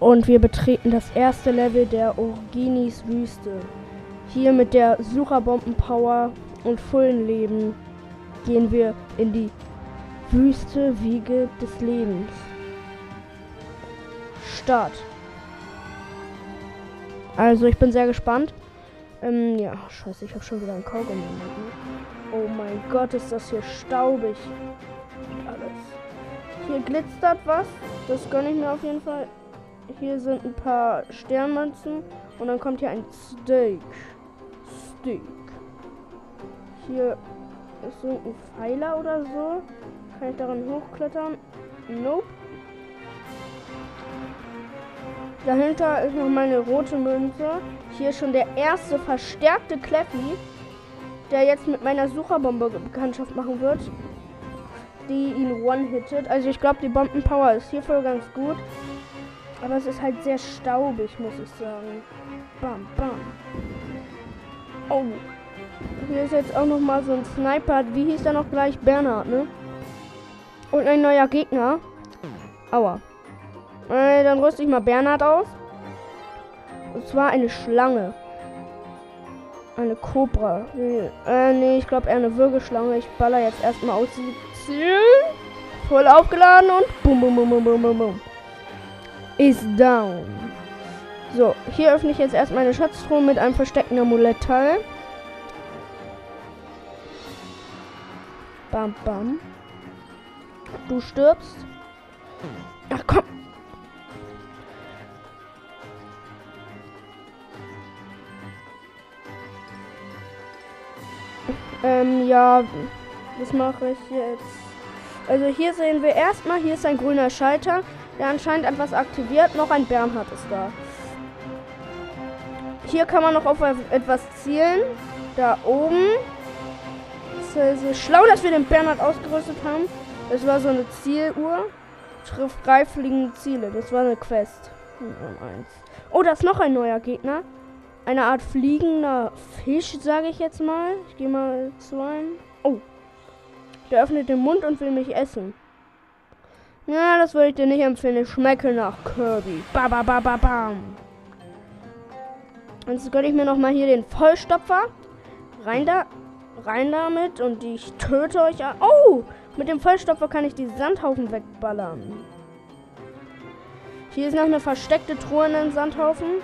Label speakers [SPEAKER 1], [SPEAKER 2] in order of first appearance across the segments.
[SPEAKER 1] Und wir betreten das erste Level der Orginis Wüste. Hier mit der Sucherbombenpower und vollen Leben gehen wir in die Wüste Wiege des Lebens. Start. Also ich bin sehr gespannt. Ähm, ja, scheiße, ich habe schon wieder einen Kaugummi. Oh mein Gott, ist das hier staubig. Und alles. Hier glitzert was. Das gönne ich mir auf jeden Fall. Hier sind ein paar Sternmünzen. Und dann kommt hier ein Steak. Steak. Hier ist so ein Pfeiler oder so. Kann ich daran hochklettern? Nope. Dahinter ist noch meine rote Münze. Hier ist schon der erste verstärkte Kleffi, der jetzt mit meiner Sucherbombe Bekanntschaft machen wird, die ihn one-hittet. Also ich glaube, die Bombenpower ist hier voll ganz gut. Aber es ist halt sehr staubig, muss ich sagen. Bam, bam. Oh. Hier ist jetzt auch noch mal so ein Sniper. Wie hieß der noch gleich? Bernhard, ne? Und ein neuer Gegner. Aua. Äh, dann rüste ich mal Bernhard aus. Und zwar eine Schlange. Eine Kobra. Äh, nee, ich glaube eher eine Würgeschlange. Ich baller jetzt erstmal aus. Voll aufgeladen und bum, bum, bum, bum, bum, bum, Ist down. So, hier öffne ich jetzt erstmal eine Schatztruhe mit einem versteckten Amulettteil. Bam, bam. Du stirbst. Ach komm. Ähm, ja, was mache ich jetzt? Also hier sehen wir erstmal, hier ist ein grüner Schalter, der anscheinend etwas aktiviert. Noch ein Bernhard ist da. Hier kann man noch auf etwas zielen. Da oben. Ist schlau, dass wir den Bernhard ausgerüstet haben. Das war so eine Zieluhr. Trifft greifliegende Ziele. Das war eine Quest. Oh, da ist noch ein neuer Gegner eine Art fliegender Fisch, sage ich jetzt mal. Ich gehe mal zu einem. Oh. Der öffnet den Mund und will mich essen. Ja, das würde ich dir nicht empfehlen. Ich schmecke nach Kirby. Ba, ba, ba, ba, bam. Jetzt gönne ich mir nochmal hier den Vollstopfer. Rein da. Rein damit und ich töte euch. Oh! Mit dem Vollstopfer kann ich die Sandhaufen wegballern. Hier ist noch eine versteckte Truhe in den Sandhaufen.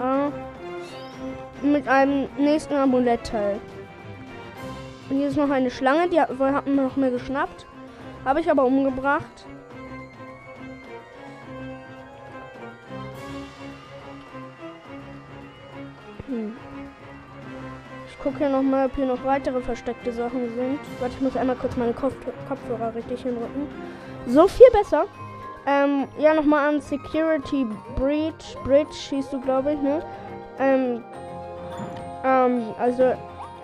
[SPEAKER 1] Ah mit einem nächsten Amulettteil. Und hier ist noch eine Schlange, die haben wir noch mehr geschnappt. Habe ich aber umgebracht. Hm. Ich gucke hier noch mal, ob hier noch weitere versteckte Sachen sind. Warte, ich muss einmal kurz meine Kopf Kopfhörer richtig hinrücken. So viel besser. Ähm, ja, nochmal an Security Breach. Bridge hieß du, glaube ich, ne? Ähm, ähm, also,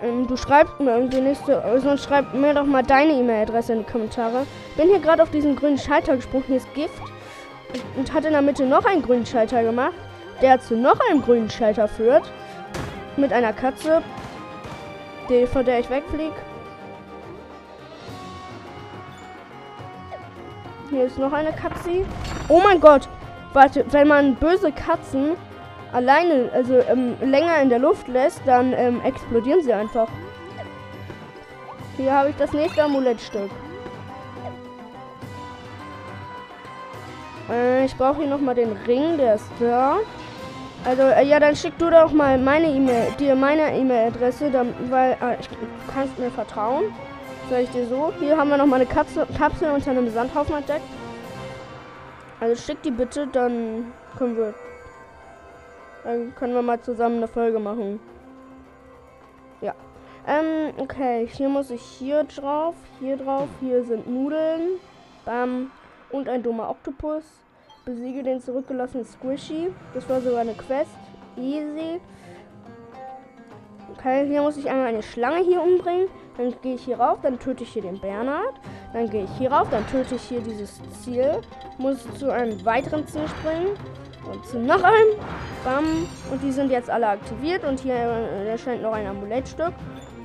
[SPEAKER 1] ähm, du schreibst mir irgendwie nicht so, sonst schreib mir doch mal deine E-Mail-Adresse in die Kommentare. Bin hier gerade auf diesen grünen Schalter gesprungen, hier ist Gift. Und hat in der Mitte noch einen grünen Schalter gemacht, der zu noch einem grünen Schalter führt. Mit einer Katze, die, von der ich wegfliege. Hier ist noch eine Katze. Oh mein Gott! Warte, wenn man böse Katzen alleine, also ähm, länger in der Luft lässt, dann ähm, explodieren sie einfach. Hier habe ich das nächste Amulettstück. Äh, ich brauche hier nochmal den Ring, der ist da. Also, äh, ja, dann schick du doch mal meine E-Mail, dir meine E-Mail-Adresse, weil äh, ich, du kannst mir vertrauen. Sag ich dir so. Hier haben wir noch mal eine Katze, Kapsel unter einem Sandhaufen entdeckt. Also schick die bitte, dann können wir dann können wir mal zusammen eine Folge machen. Ja. Ähm, okay. Hier muss ich hier drauf, hier drauf. Hier sind Nudeln. Bam. Und ein dummer Oktopus. Besiege den zurückgelassenen Squishy. Das war sogar eine Quest. Easy. Okay, hier muss ich einmal eine Schlange hier umbringen. Dann gehe ich hier rauf, dann töte ich hier den Bernhard. Dann gehe ich hier rauf, dann töte ich hier dieses Ziel. Muss zu einem weiteren Ziel springen. Und zu noch einem. Bam. Und die sind jetzt alle aktiviert. Und hier erscheint noch ein Amulettstück.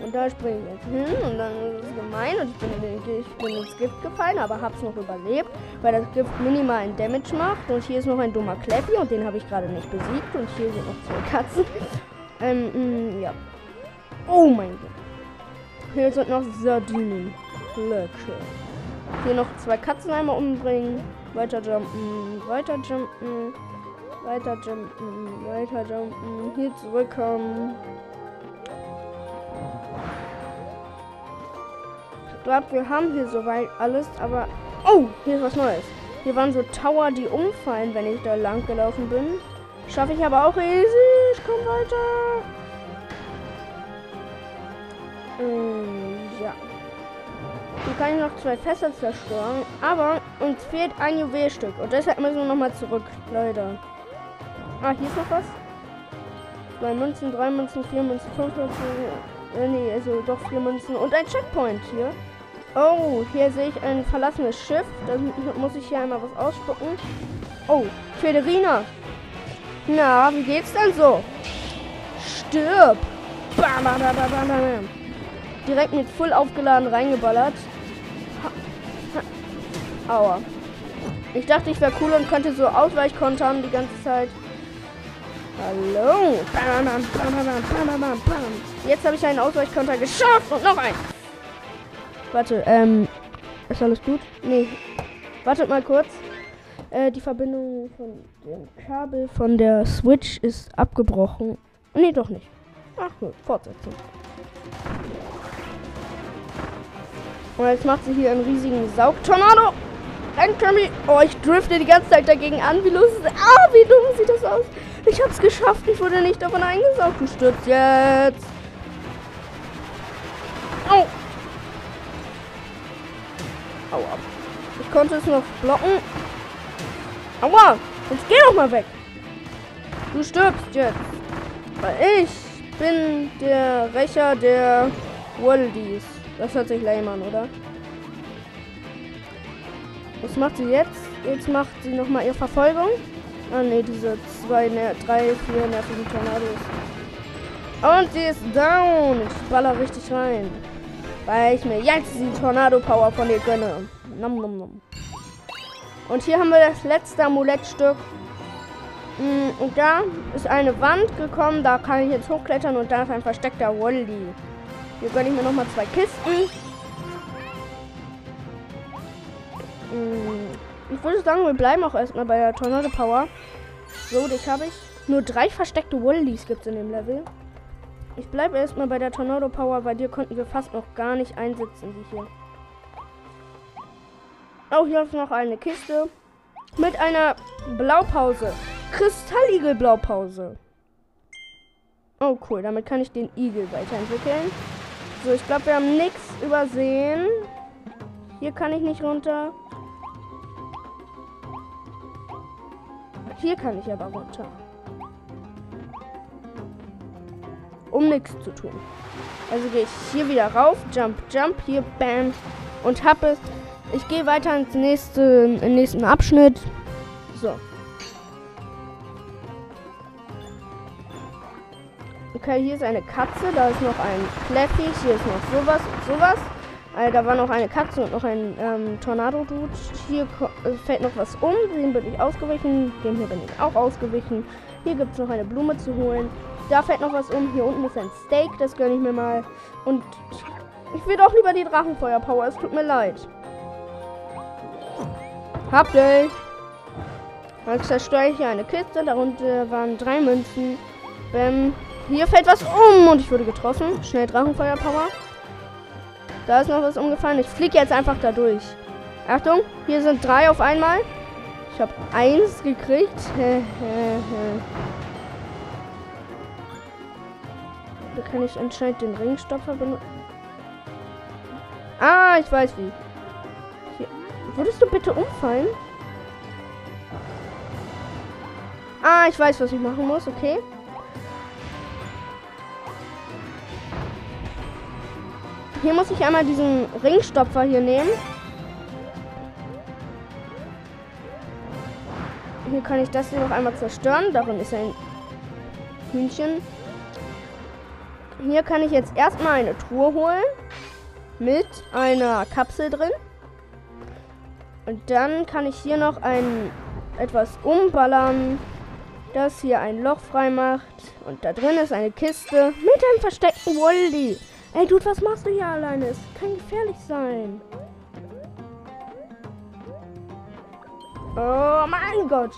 [SPEAKER 1] Und da springe ich jetzt hin und dann ist es gemein und ich bin, ich bin ins Gift gefallen, aber hab's noch überlebt, weil das Gift minimalen Damage macht. Und hier ist noch ein dummer Clappy und den habe ich gerade nicht besiegt. Und hier sind noch zwei Katzen. ähm, mh, ja. Oh mein Gott. Hier sind noch Sardinen. Lecker. Hier noch zwei Katzen einmal umbringen. Weiter jumpen, weiter jumpen, weiter jumpen, weiter jumpen. Hier zurückkommen. Glaube, wir haben hier soweit alles, aber... Oh, hier ist was Neues. Hier waren so Tower, die umfallen, wenn ich da lang gelaufen bin. Schaffe ich aber auch easy. Ich komme weiter. Ähm, ja. Hier kann ich noch zwei Fässer zerstören. Aber uns fehlt ein Juwelstück. Und deshalb müssen wir nochmal zurück, Leute. Ah, hier ist noch was. Zwei Münzen, drei Münzen, vier Münzen, fünf Münzen. Äh, nee, also doch vier Münzen. Und ein Checkpoint hier. Oh, hier sehe ich ein verlassenes Schiff. Da muss ich hier einmal was ausspucken. Oh, Federina. Na, wie geht's denn so? Stirb. Bam, bam, bam, bam, bam. Direkt mit voll aufgeladen reingeballert. Aua. Ich dachte, ich wäre cool und könnte so Ausweichkontern die ganze Zeit. Hallo. Bam, bam, bam, bam, bam, bam, bam. Jetzt habe ich einen Ausweichkonter geschafft und noch einen. Warte, ähm. Ist alles gut? Nee. Wartet mal kurz. Äh, die Verbindung von dem Kabel von der Switch ist abgebrochen. Nee, doch nicht. Ach gut, Fortsetzung. Und jetzt macht sie hier einen riesigen Saugtornado. Enemy. Oh, ich drifte die ganze Zeit dagegen an. Wie ist Ah, wie dumm sieht das aus. Ich hab's geschafft. Ich wurde nicht davon eingesaugt. Du stürzt jetzt. Aua. Ich konnte es noch blocken. Aua. Jetzt geh doch mal weg. Du stirbst jetzt. Weil ich bin der Rächer der Worldies. Das hört sich lame an, oder? Was macht sie jetzt? Jetzt macht sie nochmal ihre Verfolgung. Ah ne, diese zwei, ne, drei, vier nervigen Tornados. Und sie ist down. Ich baller richtig rein. Weil ich mir jetzt die Tornado-Power von ihr gönne. Nom, nom, nom. Und hier haben wir das letzte Amulettstück. Mm, und da ist eine Wand gekommen. Da kann ich jetzt hochklettern und da ist ein versteckter Wolli. Hier gönne ich mir nochmal zwei Kisten. Mm, ich würde sagen, wir bleiben auch erstmal bei der Tornado Power. So, dich habe ich. Nur drei versteckte Wollies gibt es in dem Level. Ich bleibe erstmal bei der Tornado Power, weil dir konnten wir fast noch gar nicht einsetzen, wie hier. Oh, hier ist noch eine Kiste mit einer Blaupause. Kristalligel Blaupause. Oh, cool. Damit kann ich den Igel weiterentwickeln. So, ich glaube, wir haben nichts übersehen. Hier kann ich nicht runter. Hier kann ich aber runter. Um nichts zu tun. Also gehe ich hier wieder rauf, jump, jump, hier, bam. Und habe es. Ich gehe weiter ins nächste, im nächsten Abschnitt. So. Okay, hier ist eine Katze, da ist noch ein Flappy, hier ist noch sowas und sowas. Also, da war noch eine Katze und noch ein ähm, Tornado-Dude. Hier äh, fällt noch was um, dem bin ich ausgewichen. Dem hier bin ich auch ausgewichen. Hier gibt es noch eine Blume zu holen. Da fällt noch was um. Hier unten ist ein Steak, das gönne ich mir mal. Und ich will doch lieber die Drachenfeuer-Power, es tut mir leid. Habt ihr? Jetzt zerstöre ich hier eine Kiste, darunter waren drei Münzen. Bäm. Hier fällt was um und ich wurde getroffen. Schnell Drachenfeuer-Power. Da ist noch was umgefallen. Ich fliege jetzt einfach da durch. Achtung, hier sind drei auf einmal. Ich habe eins gekriegt. Da kann ich anscheinend den Ringstopfer benutzen. Ah, ich weiß wie. Hier. Würdest du bitte umfallen? Ah, ich weiß, was ich machen muss. Okay. Hier muss ich einmal diesen Ringstopfer hier nehmen. Hier kann ich das hier noch einmal zerstören. Darin ist ein Hühnchen. Hier kann ich jetzt erstmal eine Truhe holen. Mit einer Kapsel drin. Und dann kann ich hier noch ein etwas umballern, das hier ein Loch frei macht. Und da drin ist eine Kiste mit einem versteckten Woldi. Ey, Dude, was machst du hier alleine? Es kann gefährlich sein. Oh mein Gott.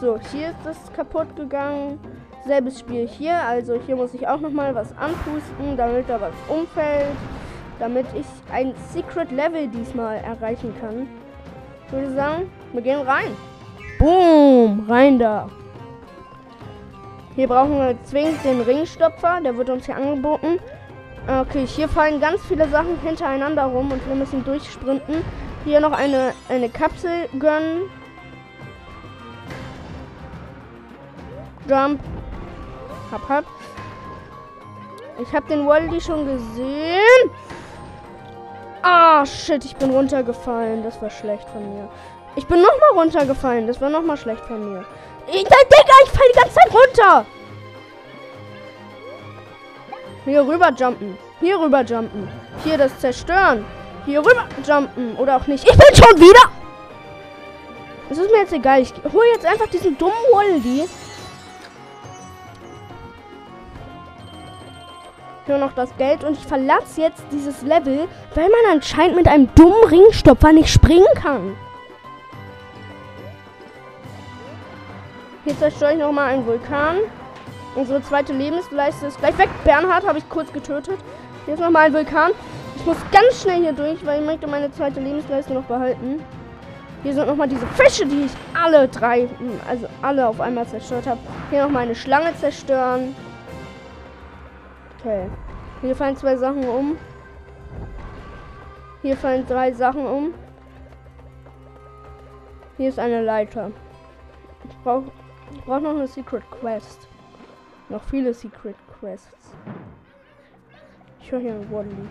[SPEAKER 1] So, hier ist das kaputt gegangen. Selbes Spiel hier. Also hier muss ich auch nochmal was anpusten, damit da was umfällt. Damit ich ein Secret Level diesmal erreichen kann. Ich würde sagen, wir gehen rein. Boom, rein da. Hier brauchen wir zwingend den Ringstopfer. Der wird uns hier angeboten. Okay, hier fallen ganz viele Sachen hintereinander rum und wir müssen durchsprinten. Hier noch eine, eine Kapsel gönnen. Jump. Hab, hab. Ich habe den Wally schon gesehen. Ah, shit, ich bin runtergefallen. Das war schlecht von mir. Ich bin nochmal runtergefallen. Das war nochmal schlecht von mir. Ich, Digga, ich fall die ganze Zeit runter. Hier rüber jumpen. Hier rüber jumpen. Hier das zerstören. Hier rüber jumpen. Oder auch nicht. Ich bin schon wieder. Es ist mir jetzt egal. Ich hole jetzt einfach diesen dummen Wally. Nur noch das Geld und ich verlasse jetzt dieses Level, weil man anscheinend mit einem dummen Ringstopfer nicht springen kann. Hier zerstöre ich nochmal einen Vulkan. Unsere zweite Lebensleiste ist gleich weg. Bernhard habe ich kurz getötet. Hier ist nochmal ein Vulkan. Ich muss ganz schnell hier durch, weil ich möchte meine zweite Lebensleiste noch behalten. Hier sind nochmal diese Fische, die ich alle drei, also alle auf einmal zerstört habe. Hier nochmal eine Schlange zerstören. Okay. Hier fallen zwei Sachen um. Hier fallen drei Sachen um. Hier ist eine Leiter. Ich brauche brauch noch eine Secret Quest. Noch viele Secret Quests. Ich höre hier einen Wally.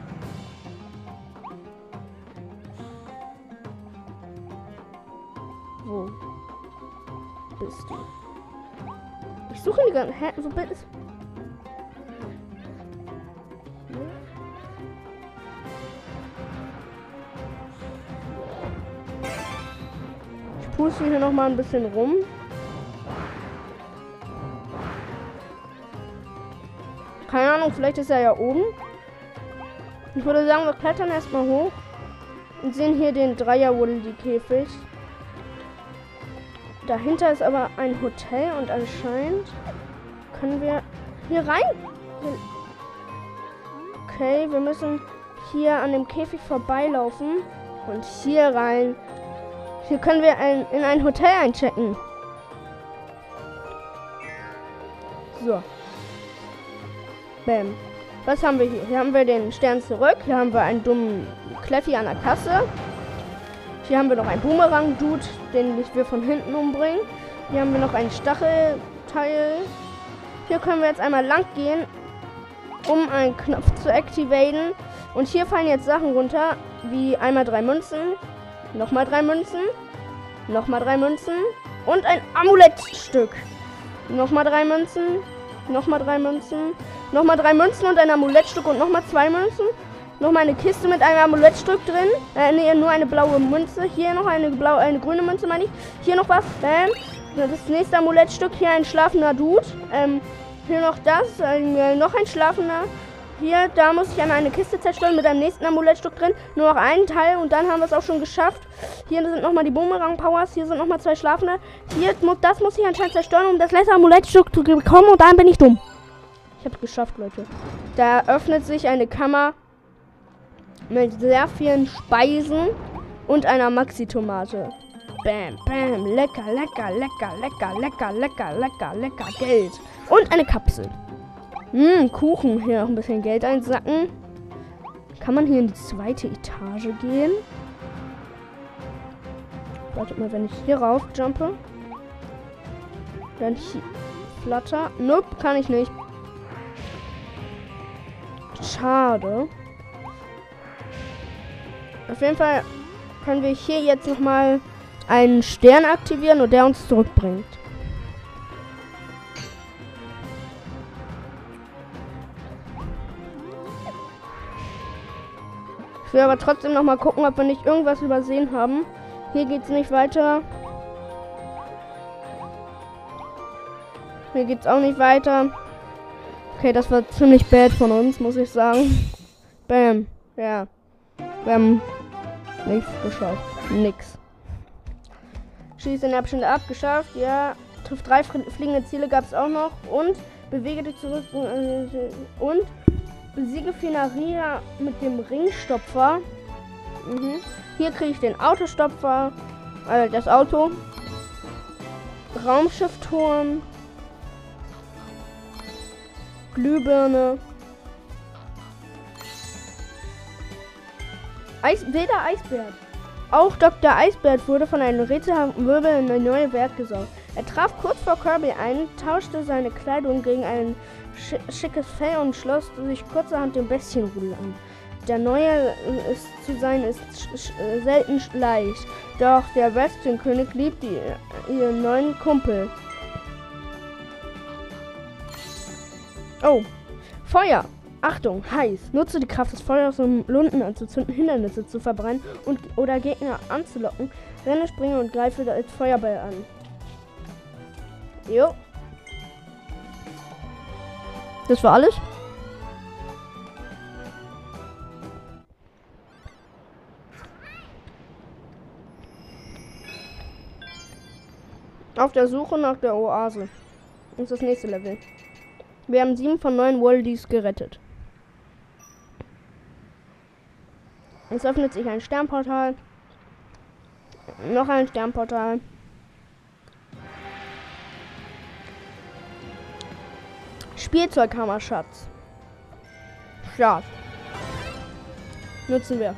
[SPEAKER 1] Wo bist du? Ich suche die ganze. Hä? Wo bist du? Pusten hier noch mal ein bisschen rum. Keine Ahnung, vielleicht ist er ja oben. Ich würde sagen, wir klettern erstmal hoch und sehen hier den Dreier Woolly Käfig. Dahinter ist aber ein Hotel und anscheinend können wir hier rein. Okay, wir müssen hier an dem Käfig vorbeilaufen und hier rein. Hier können wir ein, in ein Hotel einchecken. So. Bam. Was haben wir hier? Hier haben wir den Stern zurück. Hier haben wir einen dummen Kleffi an der Kasse. Hier haben wir noch einen Boomerang-Dude, den wir von hinten umbringen. Hier haben wir noch einen Stachelteil. Hier können wir jetzt einmal lang gehen, um einen Knopf zu aktivieren. Und hier fallen jetzt Sachen runter, wie einmal drei Münzen, Nochmal drei Münzen. Nochmal drei Münzen. Und ein Amulettstück. Nochmal drei Münzen. Nochmal drei Münzen. Nochmal drei Münzen und ein Amulettstück und nochmal zwei Münzen. Nochmal eine Kiste mit einem Amulettstück drin. Äh, nee, nur eine blaue Münze. Hier noch eine blaue, eine grüne Münze, meine ich. Hier noch was. Bam. Das nächste Amulettstück. Hier ein schlafender Dude. Ähm, hier noch das. Ein, äh, noch ein schlafender hier, da muss ich einmal eine Kiste zerstören mit einem nächsten Amulettstück drin. Nur noch einen Teil und dann haben wir es auch schon geschafft. Hier sind nochmal die Boomerang-Powers. Hier sind nochmal zwei Schlafende. Hier, das muss ich anscheinend zerstören, um das letzte Amulettstück zu bekommen. Und dann bin ich dumm. Ich habe es geschafft, Leute. Da öffnet sich eine Kammer mit sehr vielen Speisen und einer Maxi-Tomate. Bam, bam, lecker, lecker, lecker, lecker, lecker, lecker, lecker, lecker, Geld. Und eine Kapsel. Hm, Kuchen. Hier noch ein bisschen Geld einsacken. Kann man hier in die zweite Etage gehen? Wartet mal, wenn ich hier rauf jumpe. Dann hier. Flatter. Nope, kann ich nicht. Schade. Auf jeden Fall können wir hier jetzt nochmal einen Stern aktivieren und der uns zurückbringt. Ich will aber trotzdem noch mal gucken, ob wir nicht irgendwas übersehen haben. Hier geht's nicht weiter. Hier geht's auch nicht weiter. Okay, das war ziemlich bad von uns, muss ich sagen. Bam. Ja. Haben nichts geschafft. Nix. Schießt den Abschnitt ab, geschafft. Ja. Trifft drei fliegende Ziele gab es auch noch. Und bewege dich zurück. Und besiege Finaria mit dem Ringstopfer. Mhm. Hier kriege ich den Autostopfer. Also das Auto. Raumschiffturm. Glühbirne. Eis, wilder Eisbär. Auch Dr. Eisbert wurde von einem rätselhaften Wirbel in eine neue Welt gesaugt. Er traf kurz vor Kirby ein, tauschte seine Kleidung gegen ein schickes Fell und schloss sich kurzerhand dem Bestienrudel an. Der Neue ist zu sein ist selten leicht, doch der Bestienkönig liebt die, ihren neuen Kumpel. Oh, Feuer! Achtung, heiß. Nutze die Kraft des Feuers, um Lunden anzuzünden, Hindernisse zu verbrennen und oder Gegner anzulocken. Renne, springe und greife das Feuerball an. Jo. Das war alles? Auf der Suche nach der Oase. Das ist das nächste Level. Wir haben sieben von neun Waldies gerettet. Es öffnet sich ein Sternportal. Noch ein Sternportal. Spielzeughammerschatz. Start. Nutzen wir.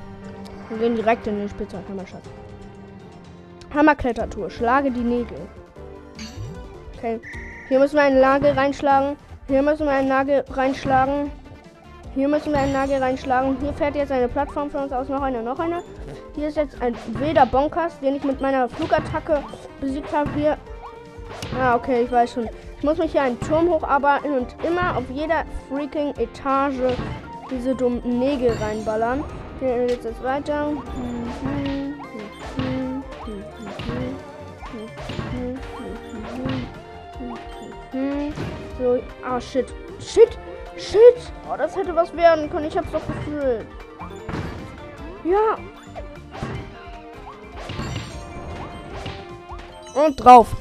[SPEAKER 1] Wir gehen direkt in den Spielzeughammerschatz. Hammerklettertour. Schlage die Nägel. Okay. Hier müssen wir eine Lage reinschlagen. Hier müssen wir einen Nagel reinschlagen. Hier müssen wir einen Nagel reinschlagen. Hier fährt jetzt eine Plattform für uns aus. Noch eine, noch eine. Hier ist jetzt ein wilder Bonkers, den ich mit meiner Flugattacke besiegt habe. Hier. Ah, okay, ich weiß schon. Ich muss mich hier einen Turm hocharbeiten und immer auf jeder freaking Etage diese dummen Nägel reinballern. Hier geht jetzt weiter. So, ah, shit. Shit! Shit! Oh, das hätte was werden können. Ich hab's doch gefühlt. Ja. Und drauf.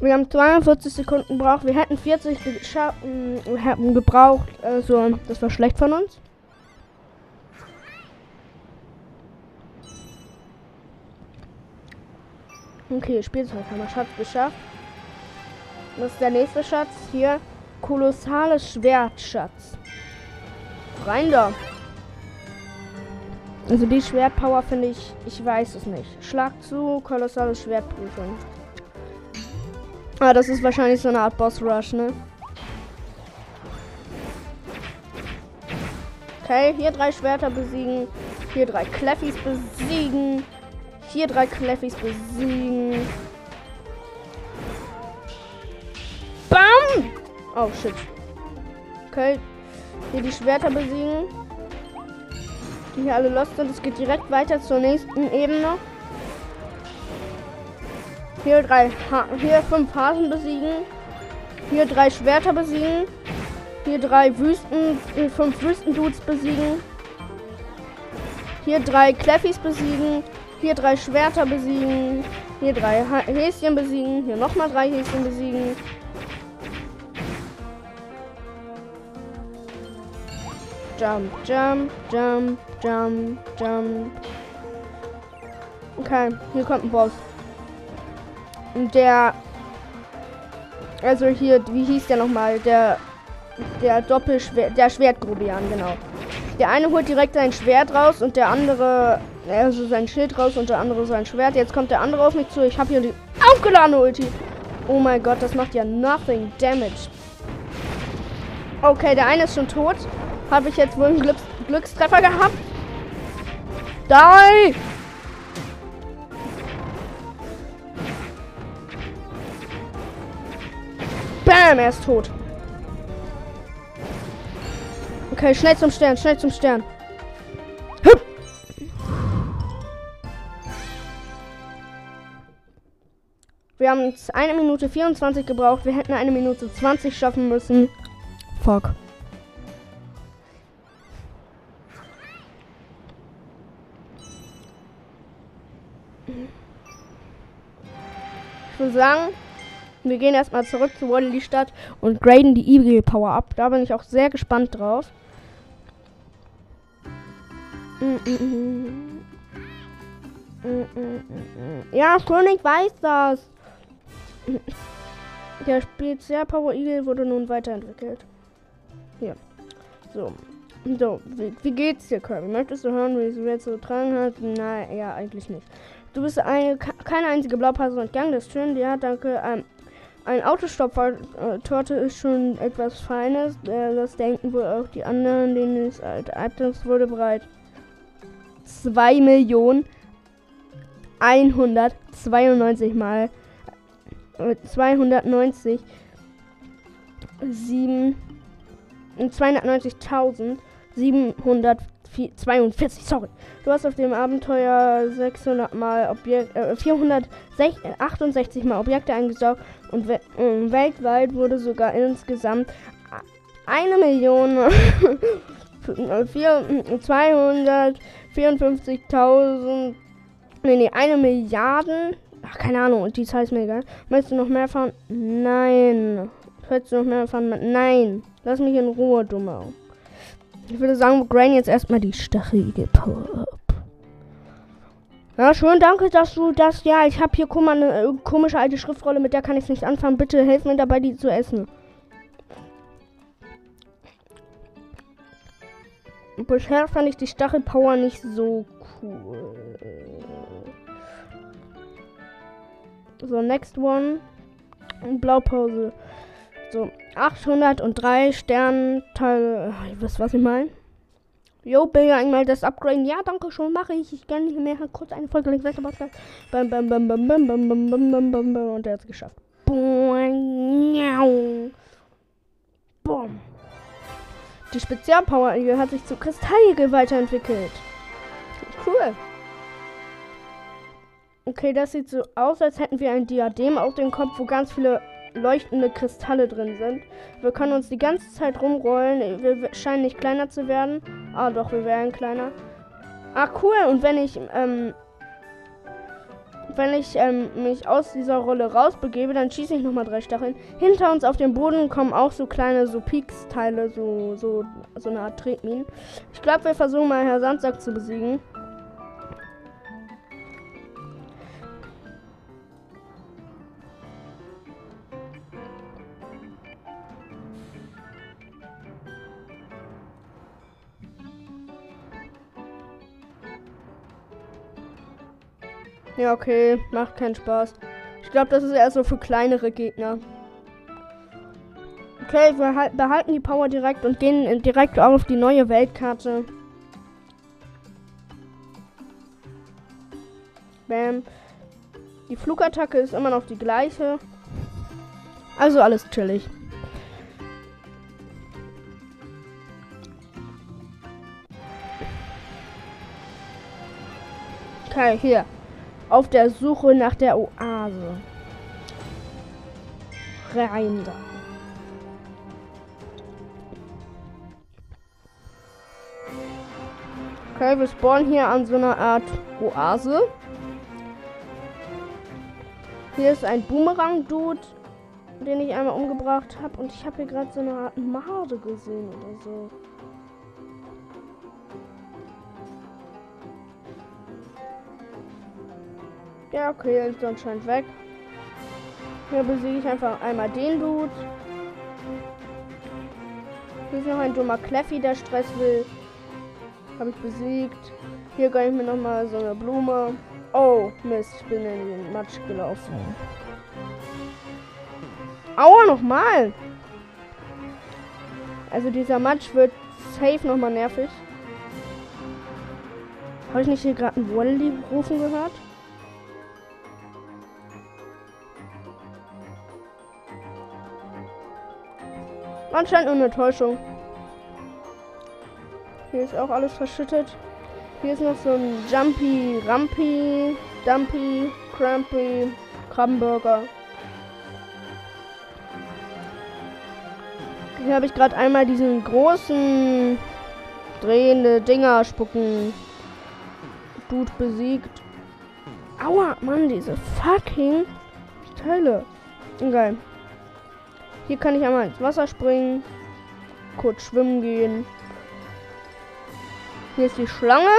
[SPEAKER 1] Wir haben 42 Sekunden gebraucht. Wir hätten 40 hätten gebraucht. Also, das war schlecht von uns. Okay, Spielzeug haben wir Schatz geschafft. Das ist der nächste Schatz. Hier. Kolossales Schwertschatz. Rein da. Also die Schwertpower finde ich, ich weiß es nicht. Schlag zu, kolossales Schwertprüfung. Ah, das ist wahrscheinlich so eine Art Boss Rush, ne? Okay, hier drei Schwerter besiegen. Hier drei Kleffis besiegen. Hier drei Kleffis besiegen. Bam! Oh, shit. Okay. Hier die Schwerter besiegen. Die hier alle lost sind. Es geht direkt weiter zur nächsten Ebene. Hier drei, ha hier fünf Hasen besiegen. Hier drei Schwerter besiegen. Hier drei Wüsten, äh, fünf Wüstendudes besiegen. Hier drei Kleffis besiegen. Hier drei Schwerter besiegen. Hier drei Häschen besiegen. Hier nochmal drei Häschen besiegen. Jump, jump, jump, jump, jump. Okay, hier kommt ein Boss. Der. Also hier, wie hieß der nochmal? Der. Der Doppelschwert. Der Schwertgrubian, genau. Der eine holt direkt sein Schwert raus und der andere. Also sein Schild raus und der andere sein Schwert. Jetzt kommt der andere auf mich zu. Ich habe hier die aufgeladene Ulti. Oh mein Gott, das macht ja nothing damage. Okay, der eine ist schon tot. Habe ich jetzt wohl einen Glücks Glückstreffer gehabt? Die! Bam, er ist tot. Okay, schnell zum Stern, schnell zum Stern. Hüpp. Wir haben jetzt eine Minute 24 gebraucht. Wir hätten eine Minute 20 schaffen müssen. Fuck. Ich würde sagen, wir gehen erstmal zurück zu Waddle Stadt und graden die Eagle Power ab. Da bin ich auch sehr gespannt drauf. Ja, schon, ich weiß das. Der Spezial Power Eagle wurde nun weiterentwickelt. Hier. So. So, wie, wie geht's dir, Kirby? Möchtest du hören, wie es jetzt so tragen hat? Nein, ja, eigentlich nicht. Du bist eine, keine einzige Blaupause entgangen, das ist schön. Ja, danke. Ähm, ein Autostopfer-Torte ist schon etwas Feines. Äh, das denken wohl auch die anderen, denen es Items wurde bereit. 2 Millionen 192 mal 290 7 290.742, sorry. Du hast auf dem Abenteuer 600 mal Objekt, äh, 468 mal Objekte eingesaugt und we äh, weltweit wurde sogar insgesamt eine Million 254.000 nee, nee, eine Milliarden Ach, keine Ahnung, die Zahl ist mir egal. Möchtest du noch mehr fahren? Nein. Möchtest du noch mehr fahren? Nein. Lass mich in Ruhe, dummer. Ich würde sagen, Grain jetzt erstmal die stachelige Power up. Ja, schön, danke, dass du das. Ja, ich habe hier guck mal, eine äh, komische alte Schriftrolle, mit der kann ich nicht anfangen. Bitte helf mir dabei, die zu essen. Bisher fand ich die Stachelpower nicht so cool. So, next one. Blaupause. So, 803 Sternteile. Ihr wisst, was ich meine? Jo, bin ja einmal das Upgrade. Ja, danke schon, mache ich. Ich kann nicht mehr. Kurz eine Folge links weiter. Bam, bam, bam, bam, bam, bam, bam, bam, bam, bam, bam. Und der hat es geschafft. Boom. Die Spezialpower hat sich zu Kristalligel weiterentwickelt. Cool. Okay, das sieht so aus, als hätten wir ein Diadem auf dem Kopf, wo ganz viele leuchtende Kristalle drin sind. Wir können uns die ganze Zeit rumrollen. Wir scheinen nicht kleiner zu werden. Ah, doch, wir werden kleiner. Ah, cool. Und wenn ich, ähm, wenn ich ähm, mich aus dieser Rolle rausbegebe, dann schieße ich nochmal drei Stacheln. Hinter uns auf dem Boden kommen auch so kleine so Peaks-Teile, so, so, so eine Art Tretminen. Ich glaube, wir versuchen mal Herr Sandsack zu besiegen. Ja, okay. Macht keinen Spaß. Ich glaube, das ist eher so für kleinere Gegner. Okay, wir behalten die Power direkt und gehen direkt auf die neue Weltkarte. Bam. Die Flugattacke ist immer noch die gleiche. Also alles chillig. Okay, hier auf der Suche nach der Oase. Rein da. Okay, wir spawnen hier an so einer Art Oase. Hier ist ein Boomerang-Dude, den ich einmal umgebracht habe. Und ich habe hier gerade so eine Art Made gesehen oder so. Ja, okay, ist anscheinend weg. Hier besiege ich einfach einmal den Dude. Hier ist noch ein dummer Kleffi, der Stress will. Habe ich besiegt. Hier gönne ich mir nochmal so eine Blume. Oh, Mist, ich bin in den Matsch gelaufen. Aua, nochmal! Also dieser Matsch wird safe nochmal nervig. Habe ich nicht hier gerade einen Wally rufen gehört? Anscheinend nur eine Täuschung. Hier ist auch alles verschüttet. Hier ist noch so ein Jumpy, Rumpy, Dumpy, Crampy, Krabbenburger. Hier habe ich gerade einmal diesen großen drehende Dinger spucken Dude besiegt. Aua, Mann, diese fucking Teile. Geil. Hier kann ich einmal ins Wasser springen. Kurz schwimmen gehen. Hier ist die Schlange.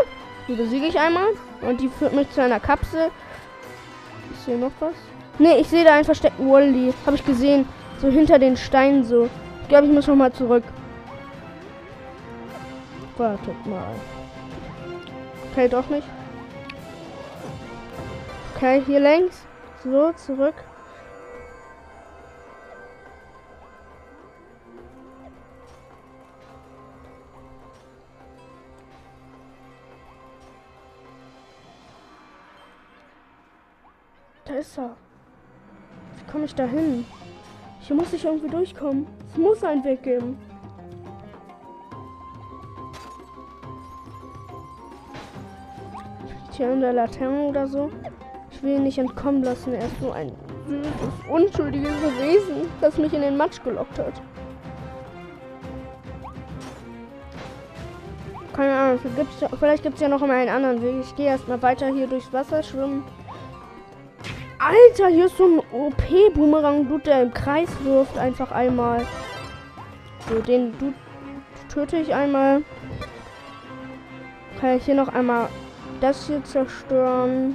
[SPEAKER 1] Die besiege ich einmal. Und die führt mich zu einer Kapsel. Ist hier noch was? Ne, ich sehe da einen versteckten Wally. Habe ich gesehen. So hinter den Steinen so. Ich glaube, ich muss noch mal zurück. Wartet mal. Okay, doch nicht. Okay, hier längs. So, zurück. Da ist er. Wie komme ich da hin? Hier muss ich irgendwie durchkommen. Es muss einen Weg geben. Hier in der Laterne oder so. Ich will ihn nicht entkommen lassen. Er ist so ein unschuldiges Wesen, das mich in den Matsch gelockt hat. Keine Ahnung, vielleicht gibt es ja noch mal einen anderen Weg. Ich gehe erstmal weiter hier durchs Wasser schwimmen. Alter, hier ist so ein OP-Boomerang-Dude, der im Kreis wirft. Einfach einmal. So, den Dude töte ich einmal. Kann ich hier noch einmal das hier zerstören.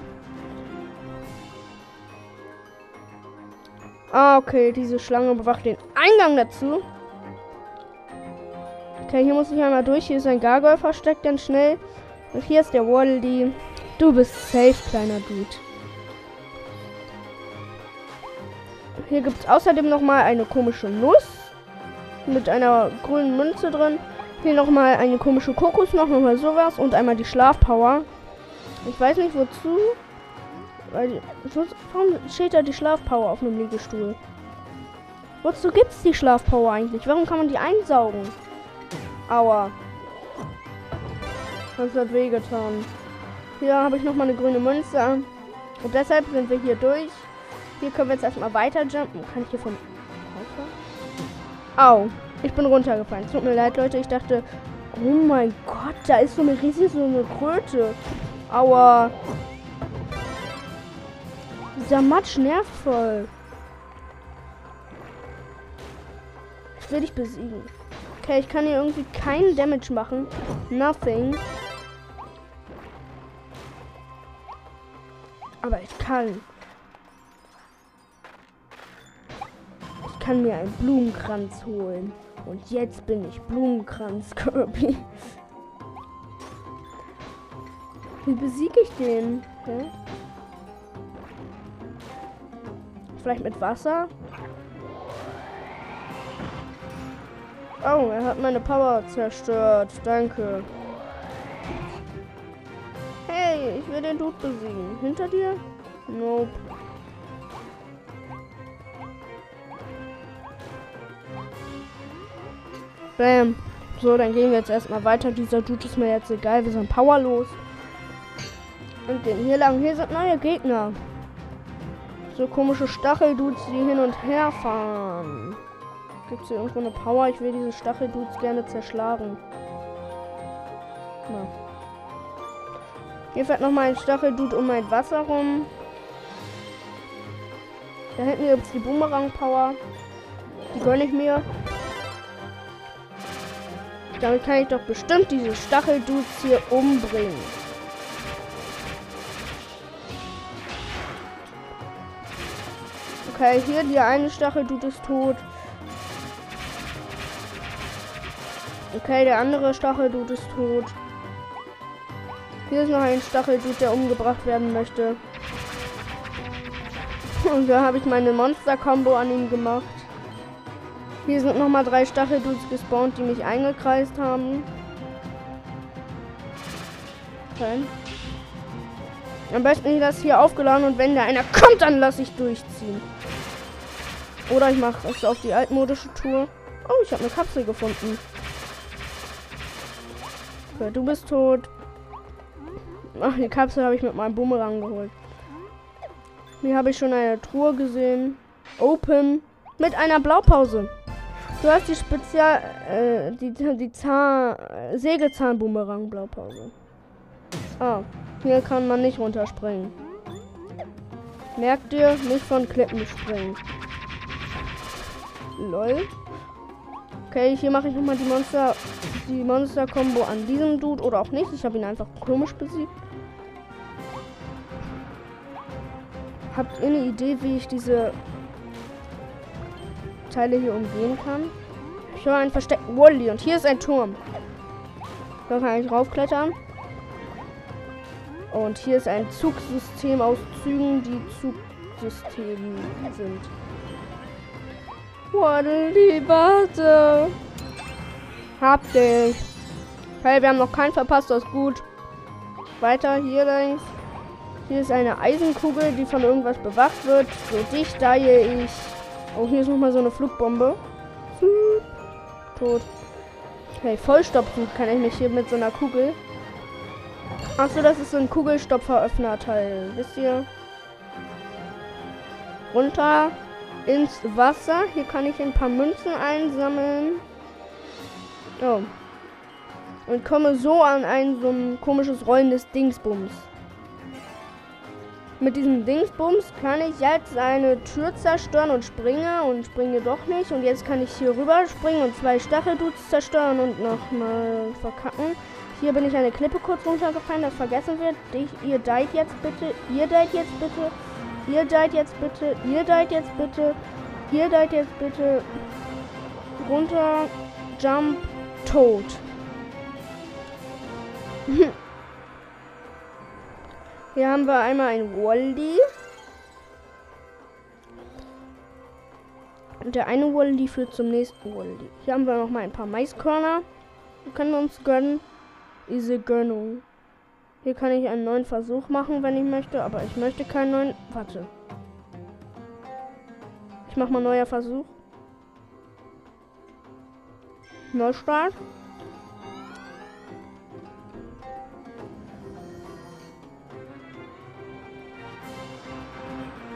[SPEAKER 1] Ah, okay, diese Schlange bewacht den Eingang dazu. Okay, hier muss ich einmal durch. Hier ist ein Gargoyle versteckt, ganz schnell. Und hier ist der Waddle. Du bist safe, kleiner Dude. Hier gibt es außerdem noch mal eine komische Nuss mit einer grünen Münze drin. Hier noch mal eine komische Kokos, noch mal sowas und einmal die Schlafpower. Ich weiß nicht wozu. Weil, warum steht da die Schlafpower auf einem Liegestuhl? Wozu gibt es die Schlafpower eigentlich? Warum kann man die einsaugen? Aua. Das hat wehgetan. Hier habe ich noch mal eine grüne Münze. Und deshalb sind wir hier durch. Hier können wir jetzt erstmal weiter jumpen. Kann ich hier von... Au. Ich bin runtergefallen. Tut mir leid, Leute. Ich dachte... Oh mein Gott, da ist so eine riesige so eine Kröte. Aua. Dieser Matsch nervt voll. Ich will dich besiegen. Okay, ich kann hier irgendwie keinen Damage machen. Nothing. Aber ich kann. Kann mir einen Blumenkranz holen. Und jetzt bin ich Blumenkranz Kirby. Wie besiege ich den? Okay. Vielleicht mit Wasser? Oh, er hat meine Power zerstört. Danke. Hey, ich will den Dude besiegen. Hinter dir? Nope. Bam. So, dann gehen wir jetzt erstmal weiter. Dieser Dude ist mir jetzt egal. Wir sind powerlos. Und den hier lang. Hier sind neue Gegner. So komische Stacheldudes, die hin und her fahren. Gibt es hier irgendwo eine Power? Ich will diese Stacheldudes gerne zerschlagen. Na. Hier fährt noch mal ein Stacheldude um mein Wasser rum. Da hinten gibt es die Boomerang-Power. Die gönne ich mir. Damit kann ich doch bestimmt diese Stacheldudes hier umbringen. Okay, hier die eine Stachel tut es tot. Okay, der andere Stachel tut es tot. Hier ist noch ein Stacheldude, der umgebracht werden möchte. Und da habe ich meine Monster-Combo an ihm gemacht. Hier sind noch mal drei Stacheldudes gespawnt, die mich eingekreist haben. Okay. Am besten ich das hier aufgeladen und wenn da einer kommt, dann lasse ich durchziehen. Oder ich mache es auf die altmodische Tour. Oh, ich habe eine Kapsel gefunden. Okay, du bist tot. Ach, die Kapsel habe ich mit meinem Bumerang geholt. Hier habe ich schon eine Truhe gesehen. Open. Mit einer Blaupause. Du hast die Spezial... Äh, die, die Zahn... Sägezahn-Bumerang-Blaupause. Ah, hier kann man nicht runterspringen. Merkt ihr, nicht von Klippen springen. Lol. Okay, hier mache ich nochmal die Monster, die Monster-Kombo an diesem Dude oder auch nicht. Ich habe ihn einfach komisch besiegt. Habt ihr eine Idee, wie ich diese Teile hier umgehen kann? Ich höre einen versteckten Wally und hier ist ein Turm. Da kann ich raufklettern. Und hier ist ein Zugsystem aus Zügen, die Zugsysteme sind. Waddle, warte. Hab dich. Hey, wir haben noch keinen verpasst, das ist gut. Weiter, hier links. Hier ist eine Eisenkugel, die von irgendwas bewacht wird. So dich dahe ich. Oh, hier ist nochmal so eine Flugbombe. Tot. Okay, vollstopfen kann ich mich hier mit so einer Kugel. Achso, das ist so ein Kugelstopferöffner-Teil. Wisst ihr? Runter ins Wasser. Hier kann ich ein paar Münzen einsammeln. Oh. Und komme so an ein so ein komisches rollendes Dingsbums. Mit diesem Dingsbums kann ich jetzt eine Tür zerstören und springe und springe doch nicht. Und jetzt kann ich hier rüber springen und zwei Stacheldudes zerstören und nochmal verkacken. Hier bin ich eine Klippe kurz runtergefallen, das vergessen wird. Ich, ihr deit jetzt bitte, ihr deit jetzt bitte, ihr deit jetzt bitte, ihr deit jetzt bitte, ihr deit jetzt bitte. Runter, Jump, tot. Hier haben wir einmal ein Wally. Und der eine Wally führt zum nächsten Wally. Hier haben wir noch mal ein paar Maiskörner. Die können wir uns gönnen. Diese Gönnung. Hier kann ich einen neuen Versuch machen, wenn ich möchte. Aber ich möchte keinen neuen... Warte. Ich mach mal neuer Versuch. Neustart.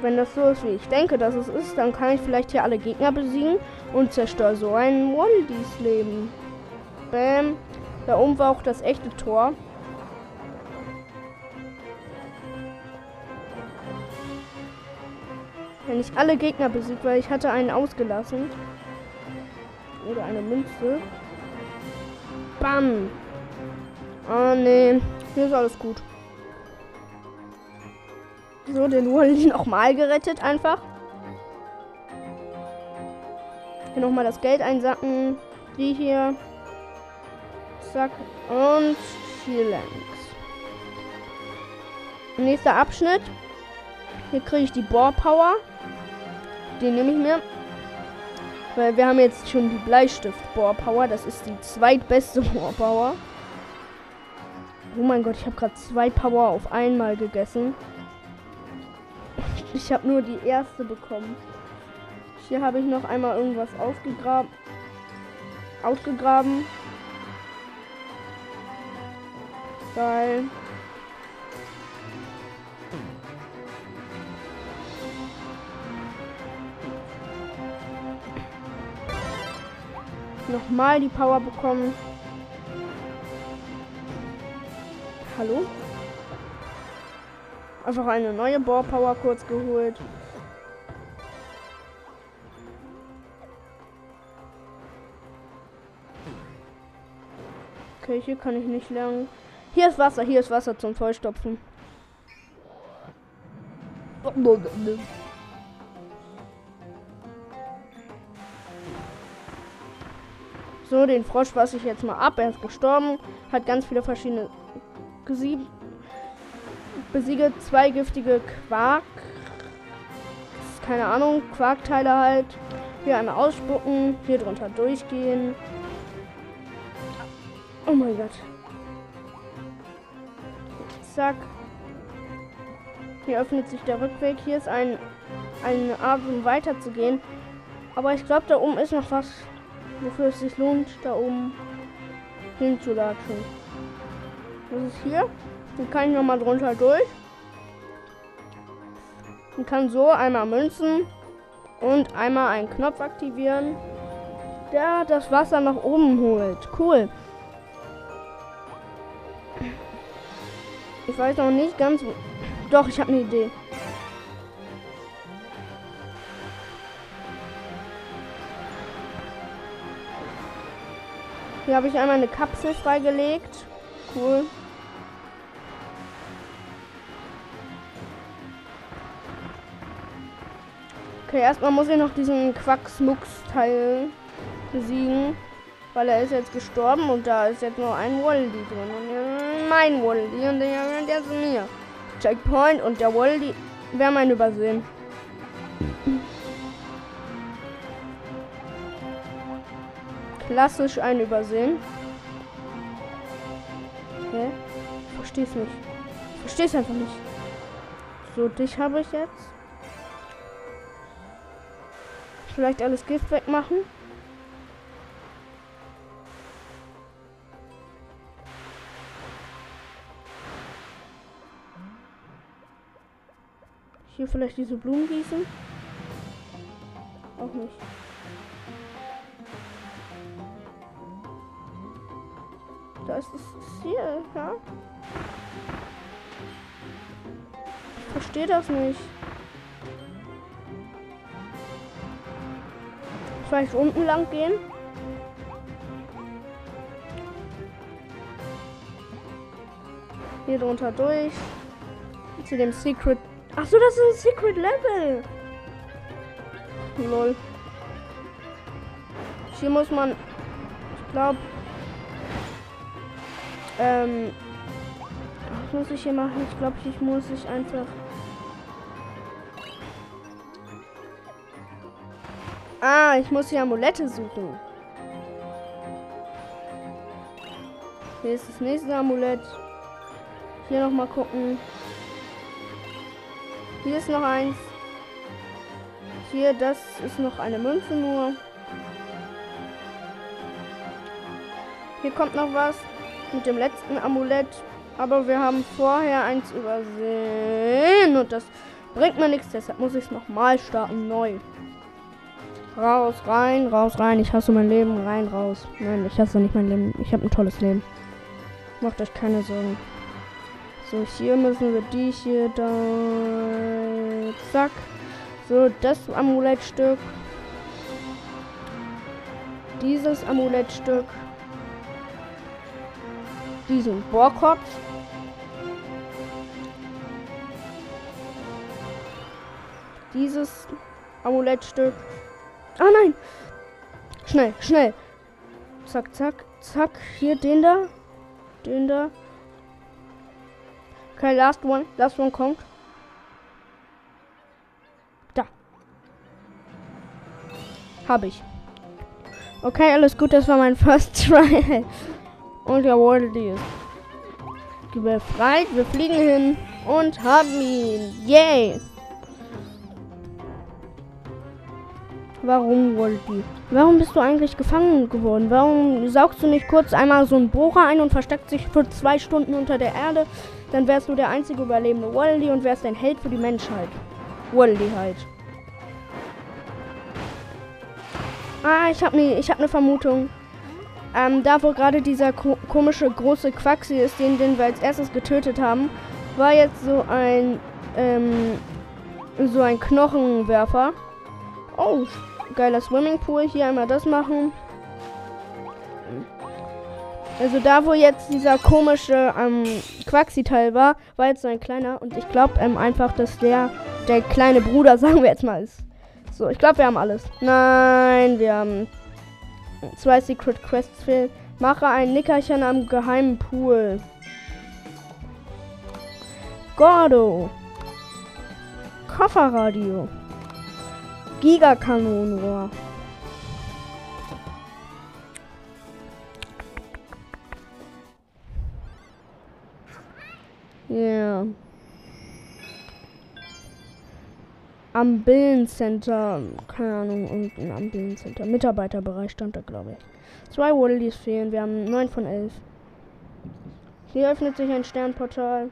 [SPEAKER 1] Wenn das so ist, wie ich denke, dass es ist, dann kann ich vielleicht hier alle Gegner besiegen und zerstöre so ein Wandys Leben. Bam. Da oben war auch das echte Tor. Wenn ich alle Gegner besiegt, weil ich hatte einen ausgelassen. Oder eine Münze. Bam. Oh nee. Hier ist alles gut. So, den Wally nochmal gerettet einfach. Hier nochmal das Geld einsacken. Die hier. Zack. Und hier längs. Nächster Abschnitt. Hier kriege ich die Bohr Power. Den nehme ich mir. Weil wir haben jetzt schon die Bleistift Bohr Power. Das ist die zweitbeste Bohr Power. Oh mein Gott, ich habe gerade zwei Power auf einmal gegessen. Ich habe nur die erste bekommen. Hier habe ich noch einmal irgendwas ausgegraben. Ausgegraben. Geil. Nochmal die Power bekommen. Hallo? Einfach eine neue Bohr Power kurz geholt. Okay, hier kann ich nicht lernen. Hier ist Wasser, hier ist Wasser zum Vollstopfen. So, den Frosch was ich jetzt mal ab. Er ist gestorben. Hat ganz viele verschiedene gesieben Besiege zwei giftige Quark. Keine Ahnung, Quarkteile halt. Hier einmal ausspucken, hier drunter durchgehen. Oh mein Gott. Zack. Hier öffnet sich der Rückweg. Hier ist ein, eine Art, um weiterzugehen. Aber ich glaube, da oben ist noch was, wofür es sich lohnt. Da oben. hinzulatschen. Was ist hier? Dann kann ich nochmal drunter durch. Und kann so einmal Münzen und einmal einen Knopf aktivieren, der das Wasser nach oben holt. Cool. Ich weiß noch nicht ganz. Doch, ich habe eine Idee. Hier habe ich einmal eine Kapsel freigelegt. Cool. Okay, erstmal muss ich noch diesen Quacksmucks-Teil besiegen. Weil er ist jetzt gestorben und da ist jetzt nur ein Woldi drin. Und mein Woldi und der gehört jetzt mir. Checkpoint und der Woldi. Wer mein übersehen? Klassisch ein Übersehen. Ich versteh's nicht. Ich versteh's einfach nicht. So, dich habe ich jetzt. Vielleicht alles Gift wegmachen. Hier vielleicht diese Blumen gießen. Auch nicht. Da ist das Ziel, ja? Ich verstehe das nicht. Vielleicht unten lang gehen? Hier drunter durch. Zu dem Secret. Achso, das ist ein Secret Level. Lol. Hier muss man. Ich glaube. Ähm. Was muss ich hier machen? Ich glaube, ich muss ich einfach. Ah, ich muss hier Amulette suchen. Hier ist das nächste Amulett. Hier noch mal gucken. Hier ist noch eins. Hier, das ist noch eine Münze nur. Hier kommt noch was mit dem letzten Amulett. Aber wir haben vorher eins übersehen. Und das bringt mir nichts. Deshalb muss ich es nochmal starten. Neu. Raus, rein, raus, rein. Ich hasse mein Leben. Rein, raus. Nein, ich hasse nicht mein Leben. Ich habe ein tolles Leben. Macht euch keine Sorgen. So, hier müssen wir die hier da. Zack. So, das Amulettstück. Dieses Amulettstück. Diesen Bohrkopf. Dieses Amulettstück. Ah nein! Schnell, schnell. Zack, zack, zack. Hier den da. Den da. Okay, last one. Last one kommt. Da. Habe ich. Okay, alles gut. Das war mein First Try. Und jawohl, die ist befreit. Wir fliegen hin und haben ihn. Yay! Warum, Woldi? Warum bist du eigentlich gefangen geworden? Warum saugst du nicht kurz einmal so einen Bohrer ein und versteckt sich für zwei Stunden unter der Erde? Dann wärst du der einzige überlebende Woldi und wärst ein Held für die Menschheit. Woldi halt. Ah, ich habe ne, ich hab eine Vermutung. Ähm, da wo gerade dieser ko komische große Quaxi ist, den, den wir als erstes getötet haben, war jetzt so ein, ähm, so ein Knochenwerfer. Oh, geiler Swimmingpool. Hier einmal das machen. Also da, wo jetzt dieser komische ähm, Quaxi-Teil war, war jetzt so ein kleiner. Und ich glaube ähm, einfach, dass der der kleine Bruder, sagen wir jetzt mal, ist. So, ich glaube, wir haben alles. Nein, wir haben zwei Secret Quests fehlen. Mache ein Nickerchen am geheimen Pool. Gordo. Kofferradio. Gigakanonenrohr. Ja. Yeah. Am Billencenter, keine Ahnung, irgendein am Billencenter. Mitarbeiterbereich stand da, glaube ich. Zwei Woodleys fehlen. Wir haben 9 von 11. Hier öffnet sich ein Sternportal.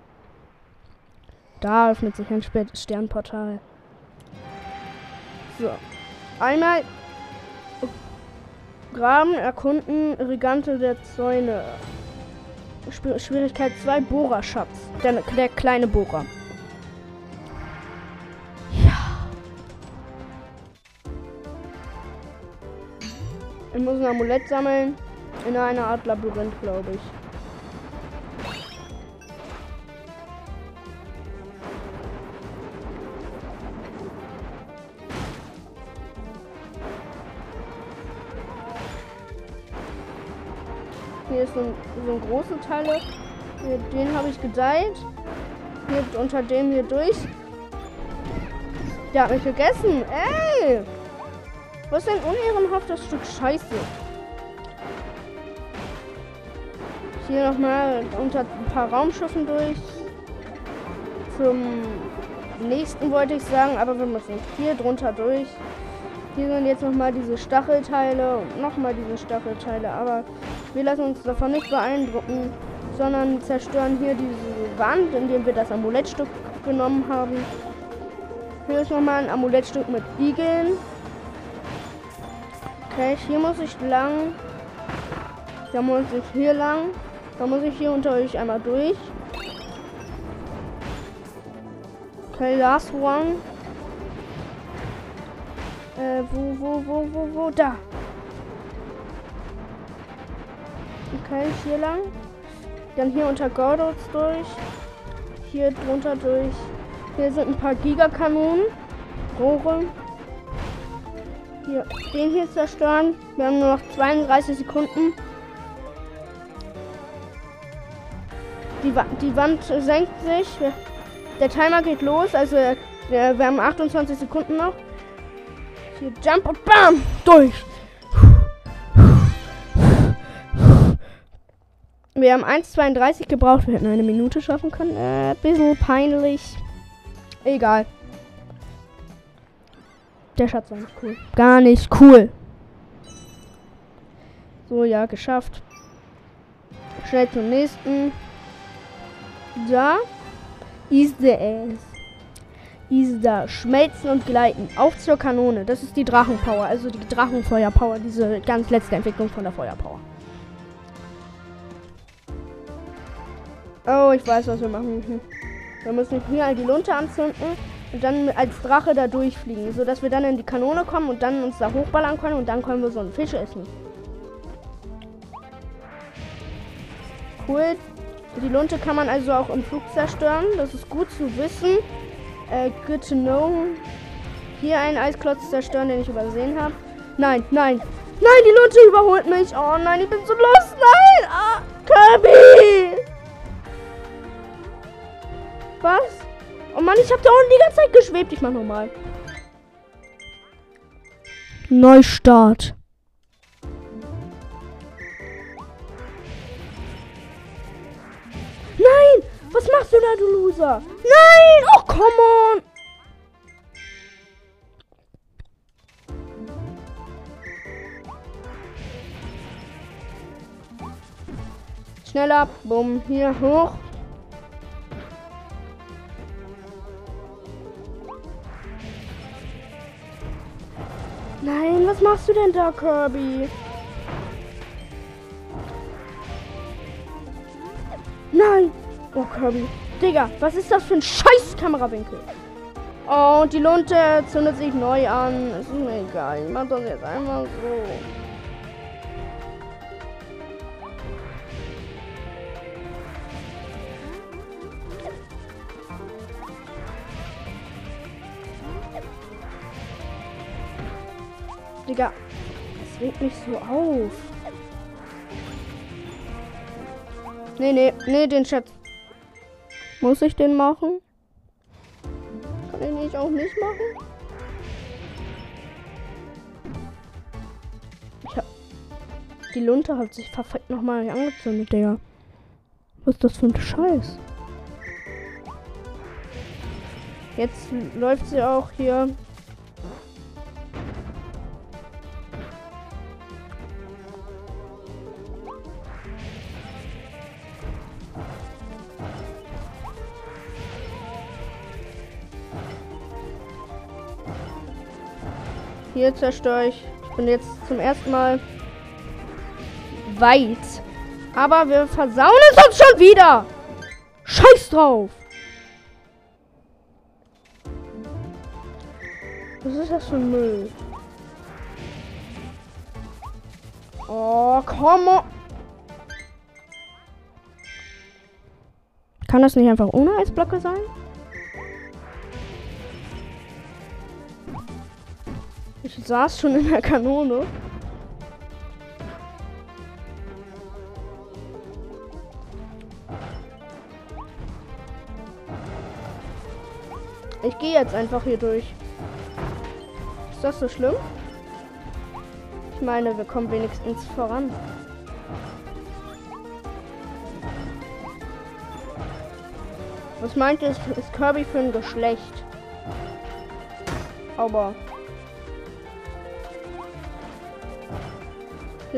[SPEAKER 1] Da öffnet sich ein Sternportal. So. Einmal Graben, erkunden, Regante der Zäune. Schwierigkeit 2, Bohrerschatz. Der, der kleine Bohrer. Ja. Ich muss ein Amulett sammeln. In einer Art Labyrinth, glaube ich. Hier ist so ein, so ein große Teile. Hier, den habe ich gedeiht. Hier unter dem hier durch. Der hat mich vergessen. Ey! Was ist ein unehrenhaftes Stück Scheiße? Hier nochmal unter ein paar Raumschiffen durch. Zum nächsten wollte ich sagen, aber wir müssen hier drunter durch. Hier sind jetzt nochmal diese Stachelteile und nochmal diese Stachelteile, aber wir lassen uns davon nicht beeindrucken, sondern zerstören hier diese Wand, indem wir das Amulettstück genommen haben. Hier ist nochmal ein Amulettstück mit Igeln. Okay, hier muss ich lang. Da muss ich hier lang. Da muss ich hier unter euch einmal durch. Okay, last one. Äh, wo, wo, wo, wo, wo? Da. Okay, hier lang. Dann hier unter Gordos durch. Hier drunter durch. Hier sind ein paar Gigakanonen. Rohre. Hier, den hier zerstören. Wir haben nur noch 32 Sekunden. Die, die Wand senkt sich. Der Timer geht los. Also wir haben 28 Sekunden noch. Hier Jump und BAM! Durch! Wir haben 1,32 gebraucht. Wir hätten eine Minute schaffen können. Äh, bisschen peinlich. Egal. Der Schatz war nicht cool. Gar nicht cool. So, ja, geschafft. Schnell zum nächsten. Da. Ist es. Ist da. Schmelzen und gleiten. Auf zur Kanone. Das ist die Drachenpower. Also die Drachenfeuerpower. Diese ganz letzte Entwicklung von der Feuerpower. Oh, ich weiß, was wir machen müssen. Wir müssen hier die Lunte anzünden und dann als Drache da durchfliegen, sodass wir dann in die Kanone kommen und dann uns da hochballern können und dann können wir so einen Fisch essen. Cool. Die Lunte kann man also auch im Flug zerstören. Das ist gut zu wissen. Äh, good to know. Hier einen Eisklotz zerstören, den ich übersehen habe. Nein, nein. Nein, die Lunte überholt mich. Oh nein, ich bin so los. Nein. Ah, Kirby. Was? Oh Mann, ich habe da unten die ganze Zeit geschwebt. Ich mach nochmal. Neustart. Nein! Was machst du da, du Loser? Nein! Oh, come on! Schneller. Bumm. Hier hoch. Was machst du denn da, Kirby? Nein! Oh, Kirby. Digga, was ist das für ein scheiß Kamerawinkel? Oh, und die Lunte zündet sich neu an. Ist mir egal. Ich mach das jetzt einfach so. Das regt mich so auf. Nee, nee, nee, den Schatz. Muss ich den machen? Kann ich nicht auch nicht machen? Ich hab... Die Lunte hat sich verfickt nochmal angezündet, Digga. Was ist das für ein Scheiß? Jetzt läuft sie auch hier Hier zerstöre ich. Ich bin jetzt zum ersten Mal weit. Aber wir versauen es uns schon wieder. Scheiß drauf. Was ist das für ein Müll? Oh, komm. Kann das nicht einfach ohne Eisblöcke sein? Saß schon in der Kanone. Ich gehe jetzt einfach hier durch. Ist das so schlimm? Ich meine, wir kommen wenigstens voran. Was meint ihr, ist Kirby für ein Geschlecht? Aber.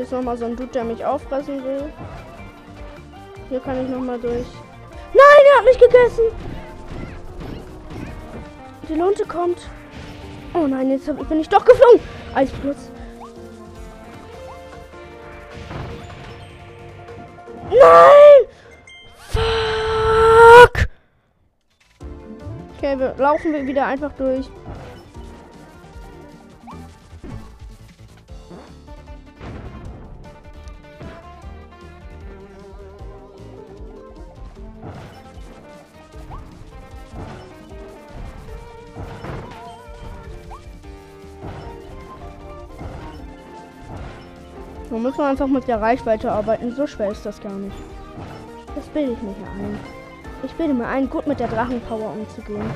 [SPEAKER 1] Hier ist nochmal so ein Dude, der mich auffressen will. Hier kann ich nochmal durch. Nein, er hat mich gegessen! Die Lunte kommt. Oh nein, jetzt bin ich doch geflogen. Eisplutz. Nein! Fuck! Okay, wir laufen wir wieder einfach durch. Man muss einfach mit der Reichweite arbeiten. So schwer ist das gar nicht. Das bilde ich mir hier ein. Ich bilde mir ein, gut mit der Drachenpower umzugehen.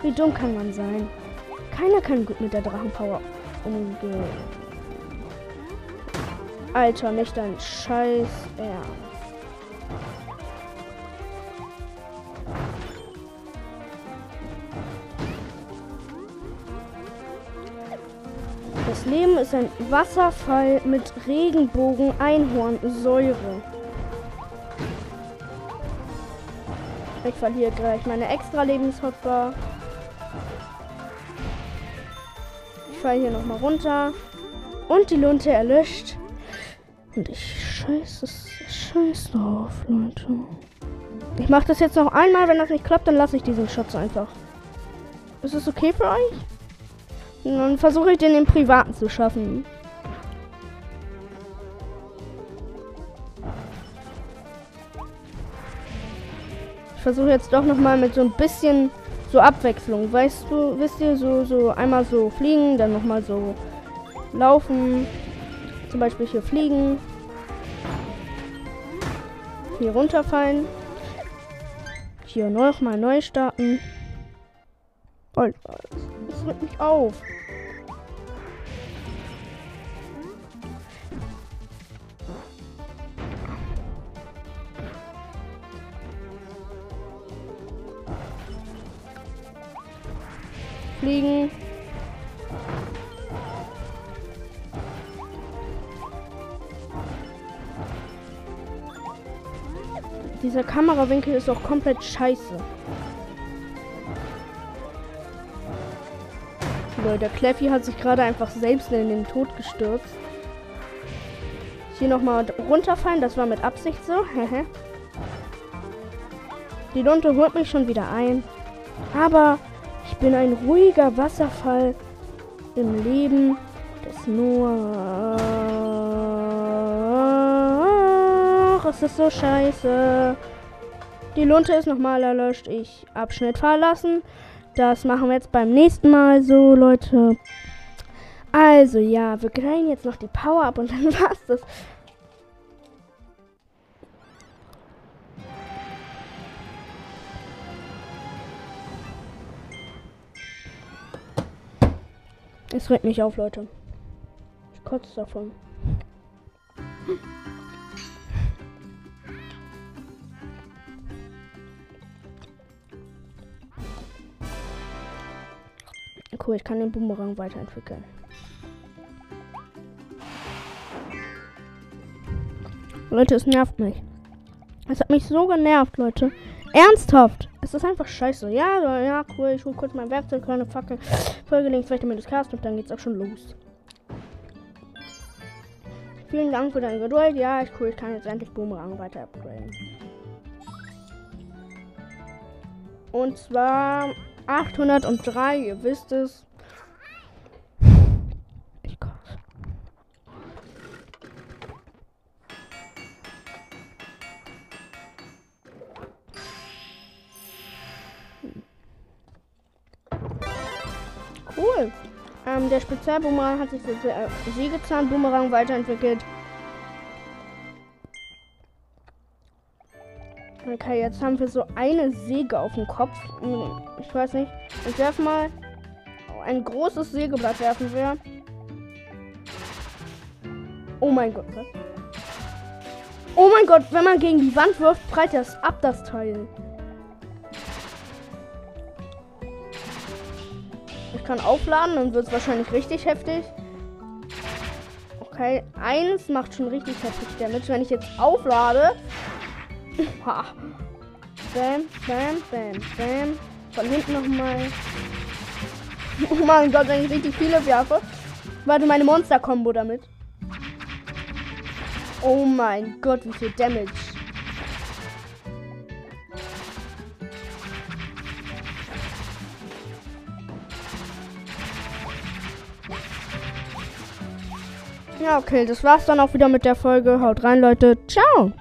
[SPEAKER 1] Wie dumm kann man sein? Keiner kann gut mit der Drachenpower umgehen. Alter, nicht dein Scheiß Ernst. Leben ist ein Wasserfall mit Regenbogen-Einhornsäure. Ich verliere gleich meine extra Lebenshotbar. Ich falle hier nochmal runter. Und die Lunte erlischt. Und ich scheiße scheiß drauf, Leute. Ich mache das jetzt noch einmal. Wenn das nicht klappt, dann lasse ich diesen Schatz einfach. Ist es okay für euch? Dann versuche ich den im Privaten zu schaffen. Ich versuche jetzt doch noch mal mit so ein bisschen so Abwechslung. Weißt du, wisst ihr, so, so einmal so fliegen, dann noch mal so laufen. Zum Beispiel hier fliegen. Hier runterfallen. Hier noch mal neu starten. Und es rückt mich auf. Fliegen. Dieser Kamerawinkel ist auch komplett scheiße. Leute, der Kleffi hat sich gerade einfach selbst in den Tod gestürzt. Hier nochmal runterfallen, das war mit Absicht so. Die Lunte holt mich schon wieder ein. Aber ich bin ein ruhiger Wasserfall im Leben des Noah. Es ist so scheiße. Die Lunte ist nochmal erlöscht. Ich Abschnitt verlassen. Das machen wir jetzt beim nächsten Mal so, Leute. Also, ja, wir kriegen jetzt noch die Power ab und dann war's das. Es regt mich auf, Leute. Ich kotze davon. Cool, ich kann den Boomerang weiterentwickeln. Leute, es nervt mich. Es hat mich so genervt, Leute. Ernsthaft. Es ist einfach scheiße. Ja, ja, cool. Ich hole kurz mein Werkzeug, eine Fackel, folge links weiter mit das Cast und dann geht's auch schon los. Vielen Dank für deine Geduld. Ja, ist cool. Ich kann jetzt endlich Boomerang weiter upgraden. Und zwar 803, ihr wisst es. Ich koche. Cool. Ähm, der Spezialboomerang hat sich für äh, Sägezahn-Boomerang weiterentwickelt. Okay, jetzt haben wir so eine Säge auf dem Kopf. Ich weiß nicht. Ich werfe mal. Ein großes Sägeblatt werfen wir. Oh mein Gott? Oh mein Gott, wenn man gegen die Wand wirft, prallt das ab, das Teil. Ich kann aufladen, dann wird es wahrscheinlich richtig heftig. Okay, eins macht schon richtig heftig Damage. Wenn ich jetzt auflade, Ha. Bam, bam, bam, bam. Von hinten nochmal. Oh mein Gott, wenn ich richtig viele werfe. Warte, meine Monster-Kombo damit. Oh mein Gott, wie viel Damage. Ja, okay, das war's dann auch wieder mit der Folge. Haut rein, Leute. Ciao.